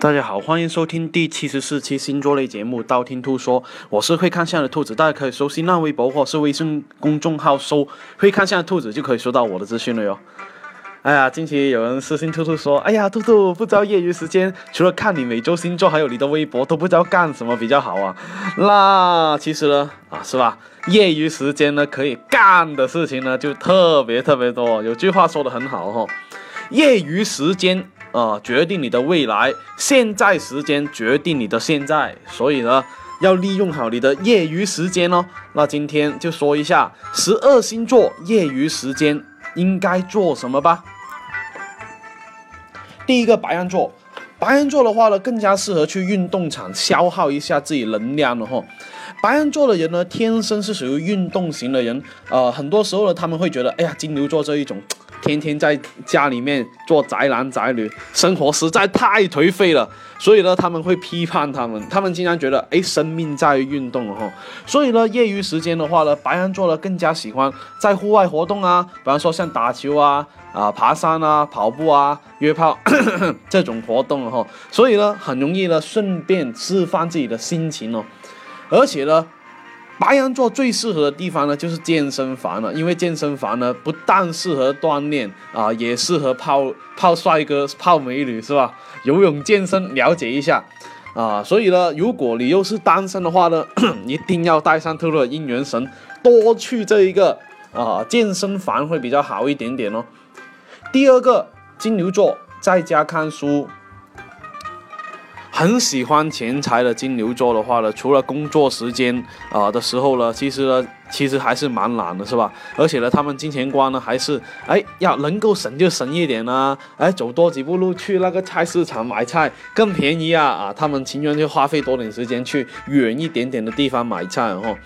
大家好，欢迎收听第七十四期星座类节目《道听途说》，我是会看相的兔子，大家可以搜新浪微博或是微信公众号搜“会看相的兔子”就可以收到我的资讯了哟。哎呀，近期有人私信兔兔说：“哎呀，兔兔不知道业余时间除了看你每周星座，还有你的微博，都不知道干什么比较好啊。”那其实呢，啊是吧？业余时间呢可以干的事情呢就特别特别多。有句话说的很好哈，业余时间。啊，决定你的未来，现在时间决定你的现在，所以呢，要利用好你的业余时间哦。那今天就说一下十二星座业余时间应该做什么吧。第一个白羊座，白羊座的话呢，更加适合去运动场消耗一下自己能量了哈。白羊座的人呢，天生是属于运动型的人，呃，很多时候呢，他们会觉得，哎呀，金牛座这一种。天天在家里面做宅男宅女，生活实在太颓废了，所以呢，他们会批判他们，他们经常觉得，哎，生命在于运动哈，所以呢，业余时间的话呢，白羊座呢更加喜欢在户外活动啊，比方说像打球啊、啊爬山啊、跑步啊、约 炮这种活动哈，所以呢，很容易呢顺便释放自己的心情哦，而且呢。白羊座最适合的地方呢，就是健身房了，因为健身房呢，不但适合锻炼啊，也适合泡泡帅哥、泡美女，是吧？游泳健身了解一下啊，所以呢，如果你又是单身的话呢，一定要带上特洛的姻缘绳，多去这一个啊健身房会比较好一点点哦。第二个，金牛座在家看书。很喜欢钱财的金牛座的话呢，除了工作时间啊的时候呢，其实呢，其实还是蛮懒的，是吧？而且呢，他们金钱观呢，还是哎要能够省就省一点啊，哎走多几步路去那个菜市场买菜更便宜啊啊！他们情愿就花费多点时间去远一点点的地方买菜哦。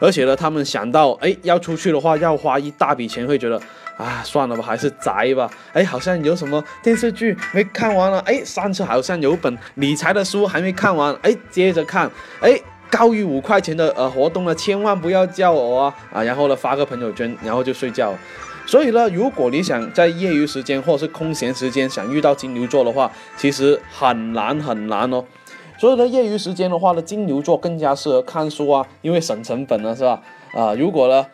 而且呢，他们想到哎要出去的话要花一大笔钱，会觉得。啊，算了吧，还是宅吧。哎，好像有什么电视剧没看完了。哎，上次好像有本理财的书还没看完。哎，接着看。哎，高于五块钱的呃活动呢，千万不要叫我啊啊！然后呢，发个朋友圈，然后就睡觉。所以呢，如果你想在业余时间或者是空闲时间想遇到金牛座的话，其实很难很难哦。所以呢，业余时间的话呢，金牛座更加适合看书啊，因为省成本了，是吧？啊，如果呢，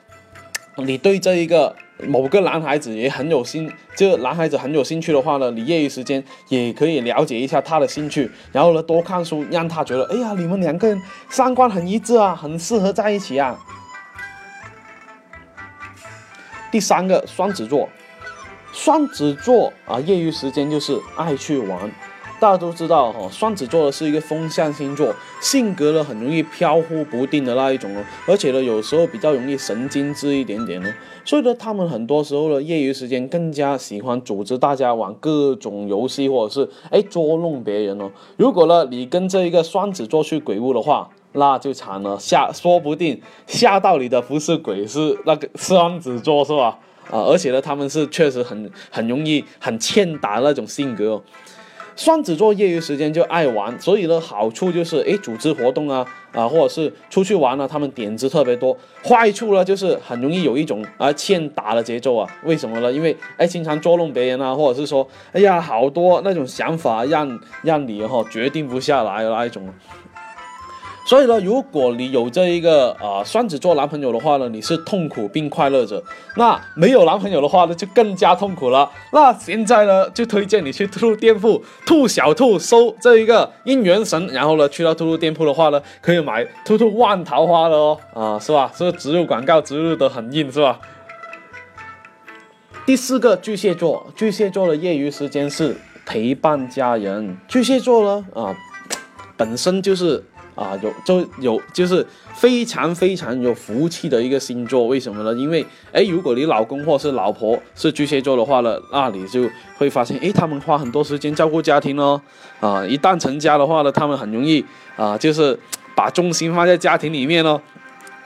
你对这一个。某个男孩子也很有兴，这男孩子很有兴趣的话呢，你业余时间也可以了解一下他的兴趣，然后呢多看书，让他觉得，哎呀，你们两个人三观很一致啊，很适合在一起啊。第三个双子座，双子座啊，业余时间就是爱去玩。大家都知道哈，双子座的是一个风象星座，性格呢很容易飘忽不定的那一种哦，而且呢有时候比较容易神经质一点点哦，所以呢他们很多时候呢业余时间更加喜欢组织大家玩各种游戏或者是哎捉弄别人哦。如果呢你跟这一个双子座去鬼屋的话，那就惨了，吓说不定吓到你的不是鬼，是那个双子座是吧？啊，而且呢他们是确实很很容易很欠打那种性格哦。双子座业余时间就爱玩，所以呢，好处就是诶，组织活动啊，啊，或者是出去玩呢，他们点子特别多。坏处呢，就是很容易有一种啊欠打的节奏啊。为什么呢？因为哎，经常捉弄别人啊，或者是说，哎呀，好多那种想法让让你哈决定不下来的那一种。所以呢，如果你有这一个啊双子座男朋友的话呢，你是痛苦并快乐着；那没有男朋友的话呢，就更加痛苦了。那现在呢，就推荐你去兔兔店铺，兔小兔搜这一个姻缘绳，然后呢，去到兔兔店铺的话呢，可以买兔兔万桃花的哦，啊，是吧？是不是植入广告植入的很硬，是吧？第四个巨蟹座，巨蟹座的业余时间是陪伴家人。巨蟹座呢，啊，本身就是。啊，有就有就是非常非常有福气的一个星座，为什么呢？因为哎，如果你老公或是老婆是巨蟹座的话呢，那你就会发现，哎，他们花很多时间照顾家庭哦。啊，一旦成家的话呢，他们很容易啊，就是把重心放在家庭里面哦。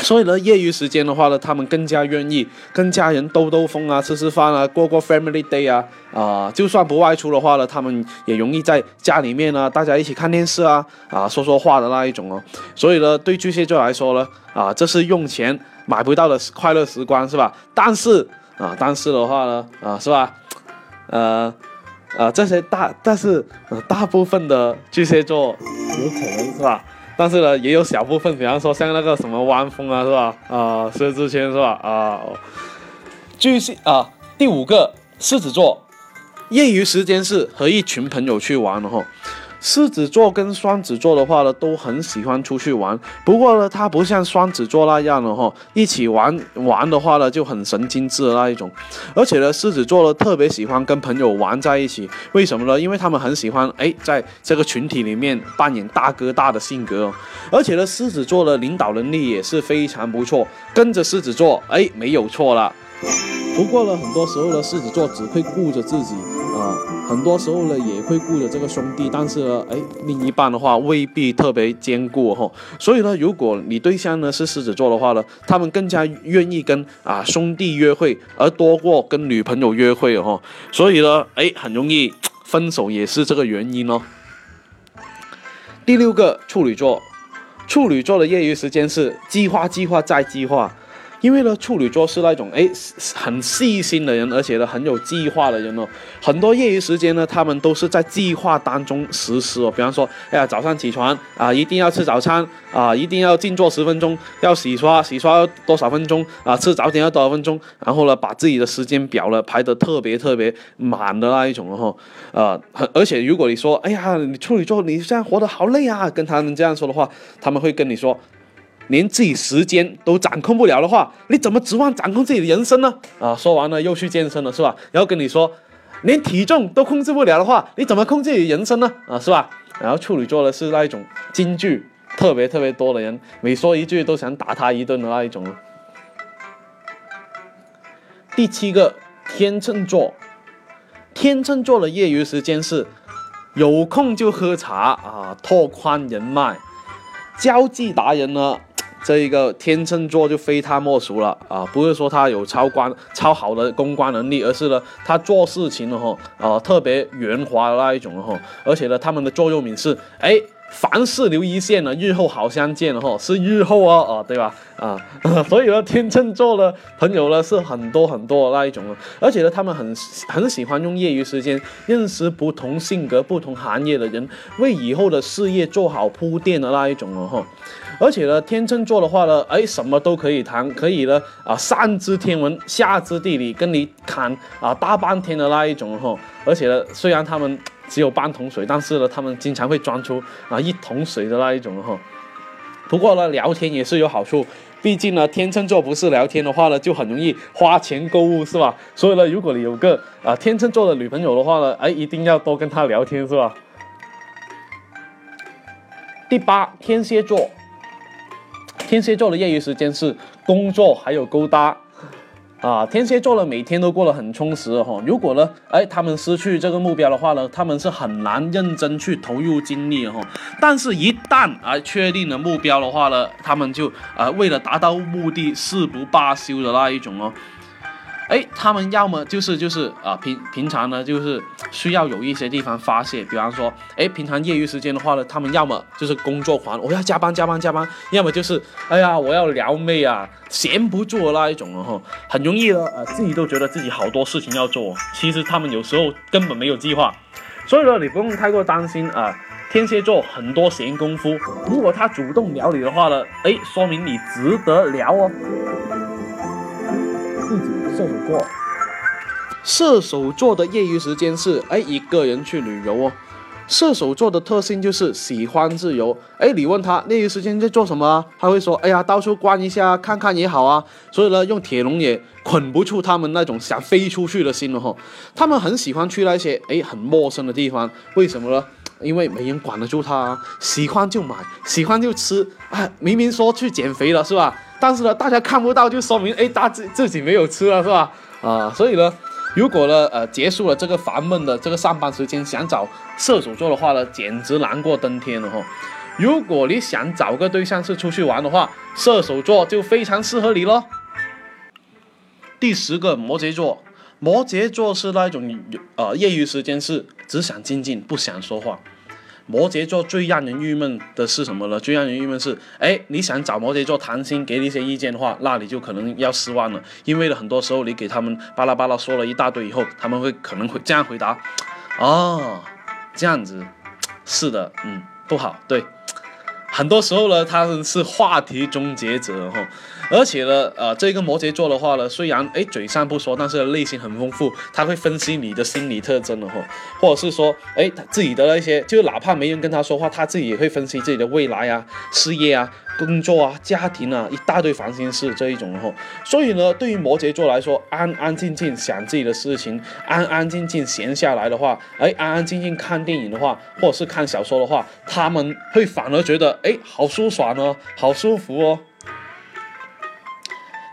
所以呢，业余时间的话呢，他们更加愿意跟家人兜兜风啊，吃吃饭啊，过过 family day 啊，啊，就算不外出的话呢，他们也容易在家里面呢，大家一起看电视啊，啊，说说话的那一种哦。所以呢，对巨蟹座来说呢，啊，这是用钱买不到的快乐时光，是吧？但是啊，但是的话呢，啊，是吧？呃。啊，这些大，但是呃，大部分的巨蟹座有可能是吧？但是呢，也有小部分，比方说像那个什么汪峰啊，是吧？啊，薛之谦是吧？啊，巨蟹啊，第五个狮子座，业余时间是和一群朋友去玩，然后。狮子座跟双子座的话呢，都很喜欢出去玩。不过呢，它不像双子座那样的哈，一起玩玩的话呢，就很神经质的那一种。而且呢，狮子座呢特别喜欢跟朋友玩在一起。为什么呢？因为他们很喜欢哎，在这个群体里面扮演大哥大的性格。而且呢，狮子座的领导能力也是非常不错。跟着狮子座，哎，没有错了。不过呢，很多时候呢，狮子座只会顾着自己。啊，很多时候呢也会顾着这个兄弟，但是呢，哎，另一半的话未必特别坚固哈。所以呢，如果你对象呢是狮子座的话呢，他们更加愿意跟啊兄弟约会，而多过跟女朋友约会哈。所以呢，哎，很容易分手也是这个原因哦。第六个处女座，处女座的业余时间是计划、计划再计划。因为呢，处女座是那种哎很细心的人，而且呢很有计划的人哦。很多业余时间呢，他们都是在计划当中实施哦。比方说，哎呀，早上起床啊，一定要吃早餐啊，一定要静坐十分钟，要洗刷，洗刷多少分钟啊，吃早点要多少分钟，然后呢，把自己的时间表呢排得特别特别满的那一种哦。呃，而且如果你说，哎呀，你处女座你现在活得好累啊，跟他们这样说的话，他们会跟你说。连自己时间都掌控不了的话，你怎么指望掌控自己的人生呢？啊，说完了又去健身了，是吧？然后跟你说，连体重都控制不了的话，你怎么控制你人生呢？啊，是吧？然后处女座的是那一种金句特别特别多的人，每说一句都想打他一顿的那一种。第七个天秤座，天秤座的业余时间是有空就喝茶啊，拓宽人脉。交际达人呢，这一个天秤座就非他莫属了啊！不是说他有超关超好的公关能力，而是呢，他做事情的哈啊特别圆滑的那一种哈，而且呢，他们的座右铭是哎。凡事留一线呢，日后好相见哈，是日后哦，哦，对吧？啊，所以呢，天秤座的朋友呢是很多很多那一种，而且呢，他们很很喜欢用业余时间认识不同性格、不同行业的人，为以后的事业做好铺垫的那一种哦哈。而且呢，天秤座的话呢，哎，什么都可以谈，可以呢啊，上知天文，下知地理，跟你谈啊大半天的那一种哈。而且呢，虽然他们。只有半桶水，但是呢，他们经常会装出啊一桶水的那一种哈。不过呢，聊天也是有好处，毕竟呢，天秤座不是聊天的话呢，就很容易花钱购物，是吧？所以呢，如果你有个啊天秤座的女朋友的话呢，哎，一定要多跟她聊天，是吧？第八，天蝎座，天蝎座的业余时间是工作还有勾搭。啊，天蝎座呢，每天都过得很充实哈。如果呢，哎，他们失去这个目标的话呢，他们是很难认真去投入精力哈。但是，一旦啊确定了目标的话呢，他们就啊为了达到目的誓不罢休的那一种哦。哎，他们要么就是就是啊平平常呢就是需要有一些地方发泄，比方说，哎，平常业余时间的话呢，他们要么就是工作狂，我要加班加班加班，要么就是哎呀我要撩妹啊，闲不住的那一种了哈，很容易呢，呃，自己都觉得自己好多事情要做，其实他们有时候根本没有计划，所以呢，你不用太过担心啊，天蝎座很多闲工夫，如果他主动撩你的话呢，哎，说明你值得撩哦。射手座，射手座的业余时间是哎一个人去旅游哦。射手座的特性就是喜欢自由。哎，你问他业余时间在做什么，啊他会说：哎呀，到处逛一下，看看也好啊。所以呢，用铁笼也捆不住他们那种想飞出去的心了哈。他们很喜欢去那些哎很陌生的地方，为什么呢？因为没人管得住他，啊喜欢就买，喜欢就吃。啊，明明说去减肥了是吧？但是呢，大家看不到，就说明哎，大自自己没有吃了，是吧？啊，所以呢，如果呢，呃，结束了这个烦闷的这个上班时间，想找射手座的话呢，简直难过登天了哈。如果你想找个对象是出去玩的话，射手座就非常适合你咯。第十个摩羯座，摩羯座是那种呃业余时间是只想静静，不想说话。摩羯座最让人郁闷的是什么呢？最让人郁闷是，哎，你想找摩羯座谈心，给你一些意见的话，那你就可能要失望了，因为呢很多时候你给他们巴拉巴拉说了一大堆以后，他们会可能会这样回答：哦，这样子，是的，嗯，不好，对。很多时候呢，他是话题终结者哈，而且呢，呃，这个摩羯座的话呢，虽然哎嘴上不说，但是内心很丰富，他会分析你的心理特征的哈，或者是说，哎，他自己的那些，就哪怕没人跟他说话，他自己也会分析自己的未来啊，事业啊。工作啊，家庭啊，一大堆烦心事这一种的话，所以呢，对于摩羯座来说，安安静静想自己的事情，安安静静闲下来的话，哎，安安静静看电影的话，或者是看小说的话，他们会反而觉得，哎，好舒爽哦，好舒服哦。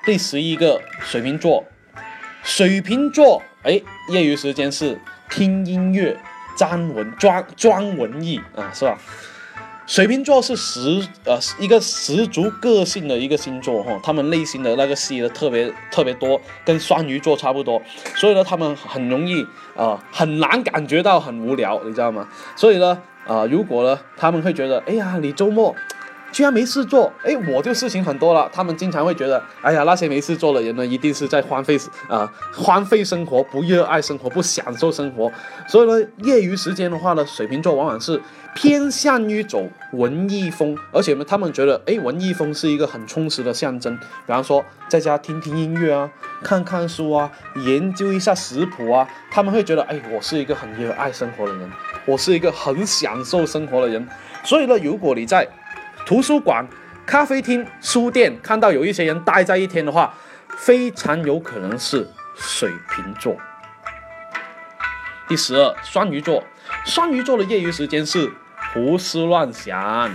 第十一个，水瓶座，水瓶座，哎，业余时间是听音乐、装文、装装文艺啊，是吧？水瓶座是十呃一个十足个性的一个星座哈，他们内心的那个戏的特别特别多，跟双鱼座差不多，所以呢，他们很容易啊很难感觉到很无聊，你知道吗？所以呢，啊如果呢他们会觉得，哎呀，你周末居然没事做，哎，我就事情很多了。他们经常会觉得，哎呀，那些没事做的人呢，一定是在荒废啊荒废生活，不热爱生活，不享受生活。所以呢，业余时间的话呢，水瓶座往往是。偏向于走文艺风，而且呢，他们觉得，哎，文艺风是一个很充实的象征。比方说，在家听听音乐啊，看看书啊，研究一下食谱啊，他们会觉得，哎，我是一个很热爱生活的人，我是一个很享受生活的人。所以呢，如果你在图书馆、咖啡厅、书店看到有一些人待在一天的话，非常有可能是水瓶座。第十二，双鱼座，双鱼座的业余时间是。胡思乱想，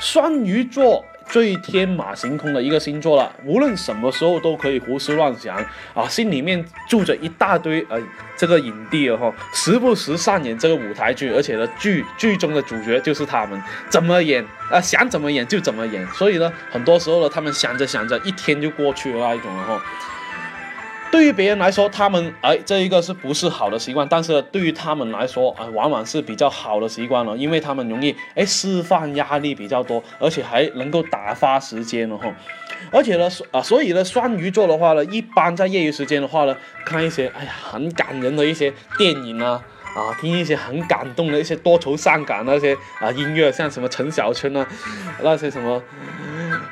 双鱼座最天马行空的一个星座了，无论什么时候都可以胡思乱想啊，心里面住着一大堆呃这个影帝哦哈，时不时上演这个舞台剧，而且呢剧剧中的主角就是他们，怎么演啊想怎么演就怎么演，所以呢很多时候呢他们想着想着一天就过去了那一种了哈。对于别人来说，他们哎，这一个是不是好的习惯？但是对于他们来说，啊，往往是比较好的习惯了，因为他们容易哎释放压力比较多，而且还能够打发时间了哈。而且呢，啊，所以呢，双鱼座的话呢，一般在业余时间的话呢，看一些哎呀很感人的一些电影啊。啊，听一些很感动的一些多愁善感那些啊音乐，像什么陈小春啊，那些什么，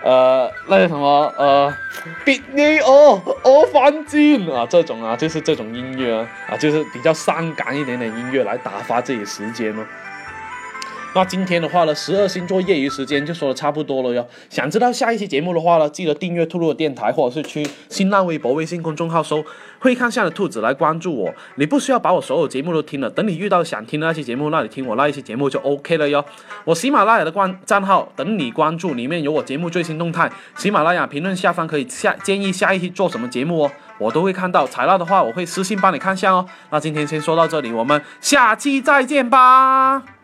呃，那个什么呃，别离我，我犯贱啊，这种啊，就是这种音乐啊，啊，就是比较伤感一点点音乐来打发自己时间哦。那今天的话呢，十二星座业余时间就说的差不多了哟。想知道下一期节目的话呢，记得订阅兔兔的电台，或者是去新浪微博、微信公众号搜“会看相的兔子”来关注我。你不需要把我所有节目都听了，等你遇到想听的那期节目，那你听我那一期节目就 OK 了哟。我喜马拉雅的关账号等你关注，里面有我节目最新动态。喜马拉雅评论下方可以下建议下一期做什么节目哦，我都会看到。材料的话，我会私信帮你看相哦。那今天先说到这里，我们下期再见吧。